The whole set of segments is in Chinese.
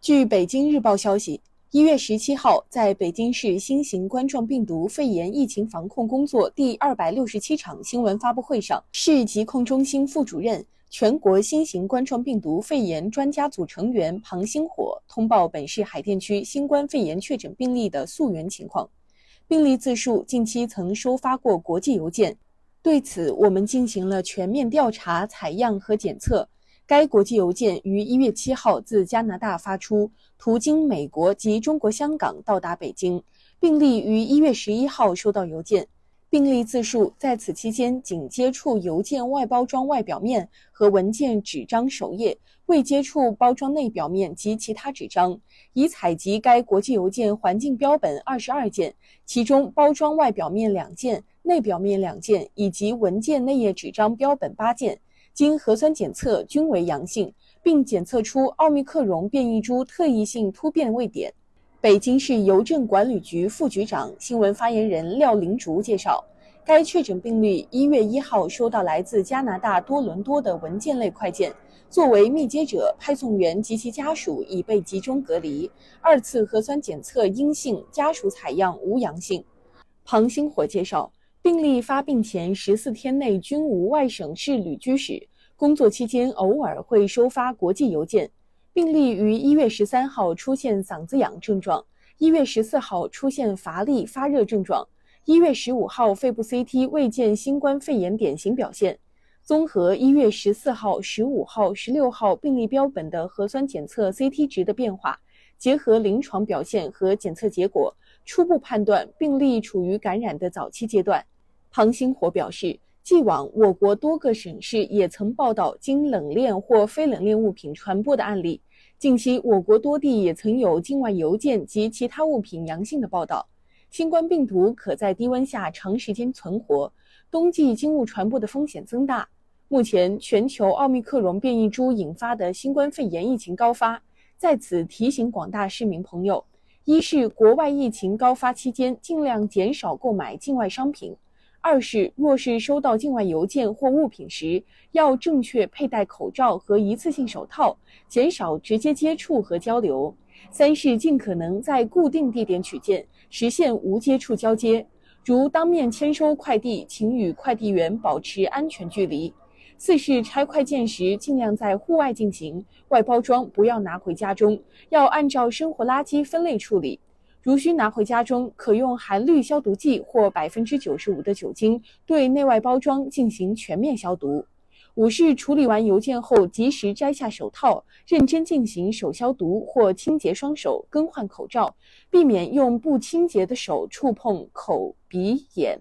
据北京日报消息，一月十七号，在北京市新型冠状病毒肺炎疫情防控工作第二百六十七场新闻发布会上，市疾控中心副主任、全国新型冠状病毒肺炎专家组成员庞星火通报本市海淀区新冠肺炎确诊病例的溯源情况，病例自述近期曾收发过国际邮件，对此我们进行了全面调查、采样和检测。该国际邮件于一月七号自加拿大发出，途经美国及中国香港到达北京。病例于一月十一号收到邮件，病例自述在此期间仅接触邮件外包装外表面和文件纸张首页，未接触包装内表面及其他纸张。已采集该国际邮件环境标本二十二件，其中包装外表面两件、内表面两件以及文件内页纸张标本八件。经核酸检测均为阳性，并检测出奥密克戎变异株特异性突变位点。北京市邮政管理局副局长、新闻发言人廖林竹介绍，该确诊病例一月一号收到来自加拿大多伦多的文件类快件，作为密接者，派送员及其家属已被集中隔离。二次核酸检测阴性，家属采样无阳性。庞星火介绍。病例发病前十四天内均无外省市旅居史，工作期间偶尔会收发国际邮件。病例于一月十三号出现嗓子痒症状，一月十四号出现乏力发热症状，一月十五号肺部 CT 未见新冠肺炎典型表现。综合一月十四号、十五号、十六号病例标本的核酸检测 CT 值的变化，结合临床表现和检测结果，初步判断病例处于感染的早期阶段。庞星火表示，既往我国多个省市也曾报道经冷链或非冷链物品传播的案例。近期，我国多地也曾有境外邮件及其他物品阳性的报道。新冠病毒可在低温下长时间存活，冬季经物传播的风险增大。目前，全球奥密克戎变异株引发的新冠肺炎疫情高发，在此提醒广大市民朋友：一是国外疫情高发期间尽量减少购买境外商品。二是，若是收到境外邮件或物品时，要正确佩戴口罩和一次性手套，减少直接接触和交流。三是尽可能在固定地点取件，实现无接触交接。如当面签收快递，请与快递员保持安全距离。四是拆快件时，尽量在户外进行，外包装不要拿回家中，要按照生活垃圾分类处理。如需拿回家中，可用含氯消毒剂或百分之九十五的酒精对内外包装进行全面消毒。五是处理完邮件后，及时摘下手套，认真进行手消毒或清洁双手，更换口罩，避免用不清洁的手触碰口、鼻、眼。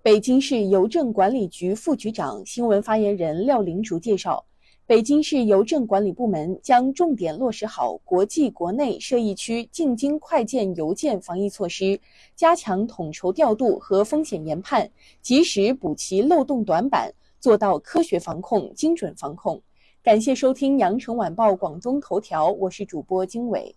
北京市邮政管理局副局长、新闻发言人廖林竹介绍。北京市邮政管理部门将重点落实好国际、国内涉疫区进京快件邮件防疫措施，加强统筹调度和风险研判，及时补齐漏洞短板，做到科学防控、精准防控。感谢收听羊城晚报广东头条，我是主播经纬。